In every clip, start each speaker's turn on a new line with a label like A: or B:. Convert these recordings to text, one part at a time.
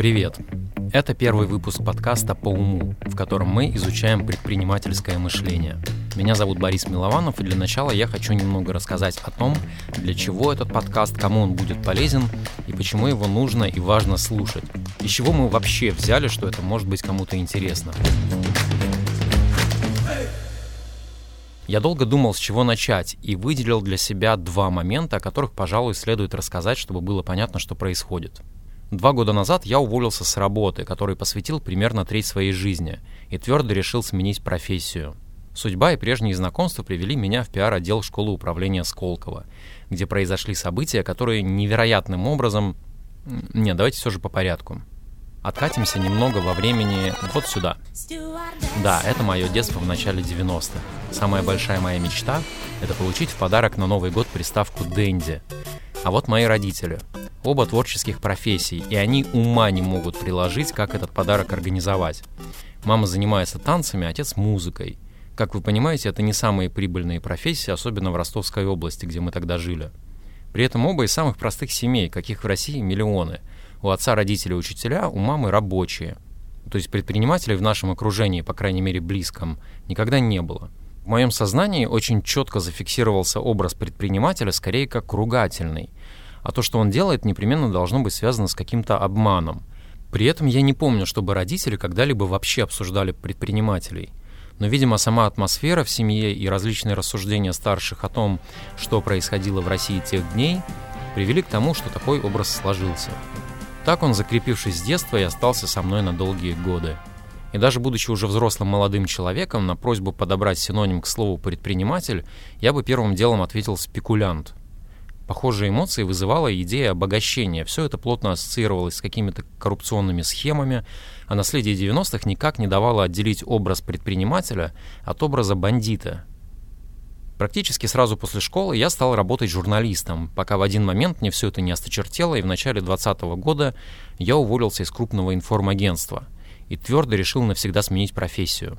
A: Привет! Это первый выпуск подкаста «По уму», в котором мы изучаем предпринимательское мышление. Меня зовут Борис Милованов, и для начала я хочу немного рассказать о том, для чего этот подкаст, кому он будет полезен и почему его нужно и важно слушать. Из чего мы вообще взяли, что это может быть кому-то интересно. Я долго думал, с чего начать, и выделил для себя два момента, о которых, пожалуй, следует рассказать, чтобы было понятно, что происходит. Два года назад я уволился с работы, которой посвятил примерно треть своей жизни, и твердо решил сменить профессию. Судьба и прежние знакомства привели меня в пиар-отдел школы управления Сколково, где произошли события, которые невероятным образом... Не, давайте все же по порядку. Откатимся немного во времени вот сюда. Да, это мое детство в начале 90-х. Самая большая моя мечта — это получить в подарок на Новый год приставку «Дэнди». А вот мои родители. Оба творческих профессий, и они ума не могут приложить, как этот подарок организовать. Мама занимается танцами, отец — музыкой. Как вы понимаете, это не самые прибыльные профессии, особенно в Ростовской области, где мы тогда жили. При этом оба из самых простых семей, каких в России миллионы — у отца родители учителя, у мамы рабочие. То есть предпринимателей в нашем окружении, по крайней мере близком, никогда не было. В моем сознании очень четко зафиксировался образ предпринимателя скорее как ругательный. А то, что он делает, непременно должно быть связано с каким-то обманом. При этом я не помню, чтобы родители когда-либо вообще обсуждали предпринимателей. Но, видимо, сама атмосфера в семье и различные рассуждения старших о том, что происходило в России тех дней, привели к тому, что такой образ сложился. Так он, закрепившись с детства, и остался со мной на долгие годы. И даже будучи уже взрослым молодым человеком, на просьбу подобрать синоним к слову «предприниматель», я бы первым делом ответил «спекулянт». Похожие эмоции вызывала идея обогащения. Все это плотно ассоциировалось с какими-то коррупционными схемами, а наследие 90-х никак не давало отделить образ предпринимателя от образа бандита, Практически сразу после школы я стал работать журналистом, пока в один момент мне все это не осточертело, и в начале 2020 года я уволился из крупного информагентства и твердо решил навсегда сменить профессию.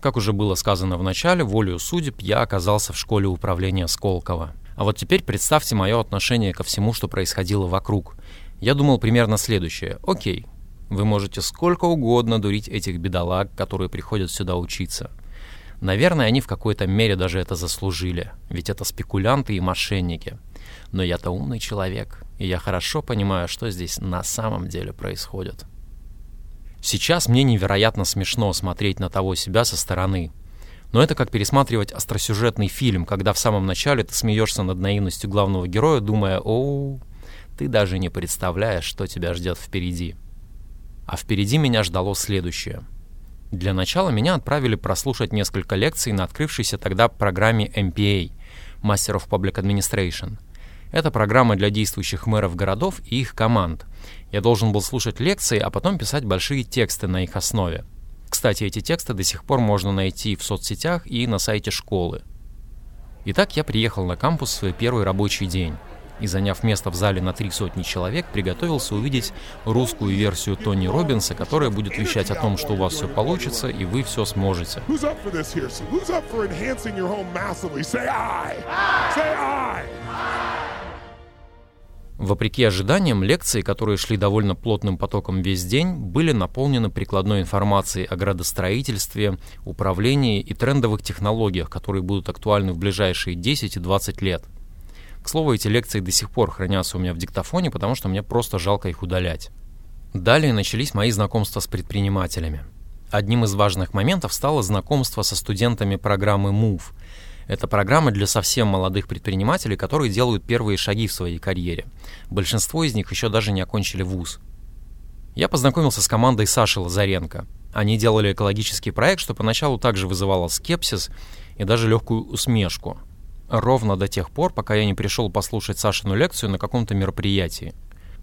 A: Как уже было сказано в начале, волею судеб я оказался в школе управления Сколково. А вот теперь представьте мое отношение ко всему, что происходило вокруг. Я думал примерно следующее. Окей, вы можете сколько угодно дурить этих бедолаг, которые приходят сюда учиться – Наверное, они в какой-то мере даже это заслужили, ведь это спекулянты и мошенники. Но я-то умный человек, и я хорошо понимаю, что здесь на самом деле происходит. Сейчас мне невероятно смешно смотреть на того себя со стороны. Но это как пересматривать остросюжетный фильм, когда в самом начале ты смеешься над наивностью главного героя, думая, о, ты даже не представляешь, что тебя ждет впереди. А впереди меня ждало следующее — для начала меня отправили прослушать несколько лекций на открывшейся тогда программе MPA – Master of Public Administration. Это программа для действующих мэров городов и их команд. Я должен был слушать лекции, а потом писать большие тексты на их основе. Кстати, эти тексты до сих пор можно найти в соцсетях и на сайте школы. Итак, я приехал на кампус в свой первый рабочий день и, заняв место в зале на три сотни человек, приготовился увидеть русскую версию Тони Робинса, которая будет вещать о том, что у вас все получится и вы все сможете. Вопреки ожиданиям, лекции, которые шли довольно плотным потоком весь день, были наполнены прикладной информацией о градостроительстве, управлении и трендовых технологиях, которые будут актуальны в ближайшие 10 и 20 лет. К слову, эти лекции до сих пор хранятся у меня в диктофоне, потому что мне просто жалко их удалять. Далее начались мои знакомства с предпринимателями. Одним из важных моментов стало знакомство со студентами программы MOVE. Это программа для совсем молодых предпринимателей, которые делают первые шаги в своей карьере. Большинство из них еще даже не окончили вуз. Я познакомился с командой Саши Лазаренко. Они делали экологический проект, что поначалу также вызывало скепсис и даже легкую усмешку – ровно до тех пор, пока я не пришел послушать Сашину лекцию на каком-то мероприятии.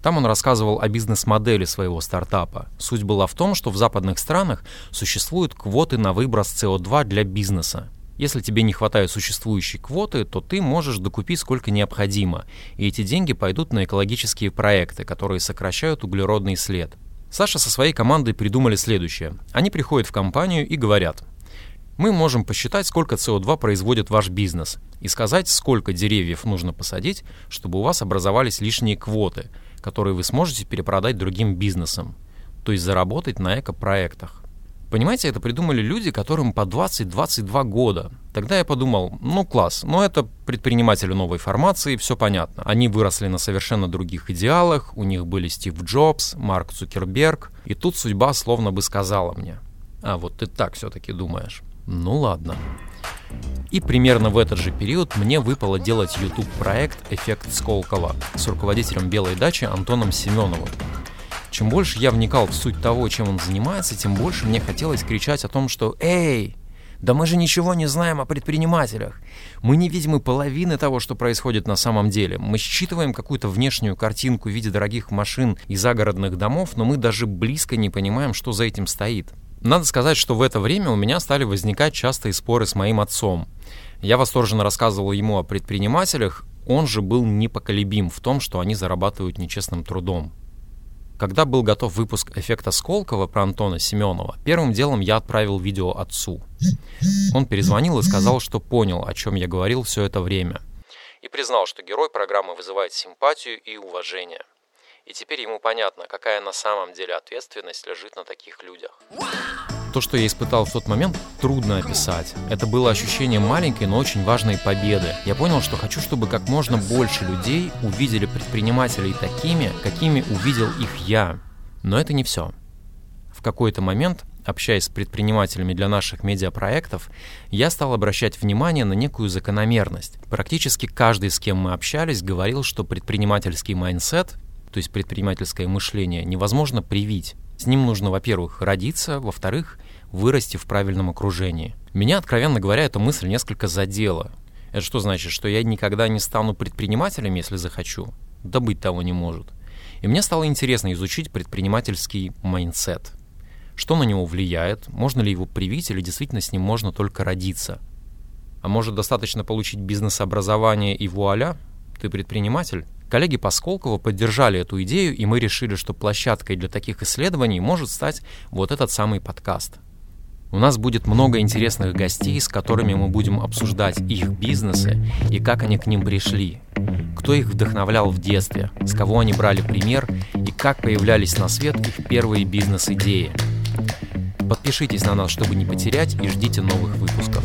A: Там он рассказывал о бизнес-модели своего стартапа. Суть была в том, что в западных странах существуют квоты на выброс СО2 для бизнеса. Если тебе не хватает существующей квоты, то ты можешь докупить сколько необходимо, и эти деньги пойдут на экологические проекты, которые сокращают углеродный след. Саша со своей командой придумали следующее. Они приходят в компанию и говорят, мы можем посчитать, сколько СО2 производит ваш бизнес, и сказать, сколько деревьев нужно посадить, чтобы у вас образовались лишние квоты, которые вы сможете перепродать другим бизнесам, то есть заработать на эко-проектах. Понимаете, это придумали люди, которым по 20-22 года. Тогда я подумал, ну класс, ну это предприниматели новой формации, все понятно. Они выросли на совершенно других идеалах, у них были Стив Джобс, Марк Цукерберг, и тут судьба словно бы сказала мне, а вот ты так все-таки думаешь. Ну ладно. И примерно в этот же период мне выпало делать YouTube-проект «Эффект Сколково» с руководителем «Белой дачи» Антоном Семеновым. Чем больше я вникал в суть того, чем он занимается, тем больше мне хотелось кричать о том, что «Эй, да мы же ничего не знаем о предпринимателях. Мы не видим и половины того, что происходит на самом деле. Мы считываем какую-то внешнюю картинку в виде дорогих машин и загородных домов, но мы даже близко не понимаем, что за этим стоит. Надо сказать, что в это время у меня стали возникать частые споры с моим отцом. Я восторженно рассказывал ему о предпринимателях, он же был непоколебим в том, что они зарабатывают нечестным трудом. Когда был готов выпуск «Эффекта Сколково» про Антона Семенова, первым делом я отправил видео отцу. Он перезвонил и сказал, что понял, о чем я говорил все это время. И признал, что герой программы вызывает симпатию и уважение. И теперь ему понятно, какая на самом деле ответственность лежит на таких людях. То, что я испытал в тот момент, трудно описать. Это было ощущение маленькой, но очень важной победы. Я понял, что хочу, чтобы как можно больше людей увидели предпринимателей такими, какими увидел их я. Но это не все. В какой-то момент, общаясь с предпринимателями для наших медиапроектов, я стал обращать внимание на некую закономерность. Практически каждый, с кем мы общались, говорил, что предпринимательский mindset, то есть предпринимательское мышление, невозможно привить. С ним нужно, во-первых, родиться, во-вторых, вырасти в правильном окружении. Меня, откровенно говоря, эта мысль несколько задела. Это что значит, что я никогда не стану предпринимателем, если захочу? Да быть того не может. И мне стало интересно изучить предпринимательский mindset. Что на него влияет, можно ли его привить или действительно с ним можно только родиться? А может достаточно получить бизнес-образование и вуаля, ты предприниматель? Коллеги по Сколково поддержали эту идею, и мы решили, что площадкой для таких исследований может стать вот этот самый подкаст. У нас будет много интересных гостей, с которыми мы будем обсуждать их бизнесы и как они к ним пришли, кто их вдохновлял в детстве, с кого они брали пример и как появлялись на свет их первые бизнес-идеи. Подпишитесь на нас, чтобы не потерять, и ждите новых выпусков.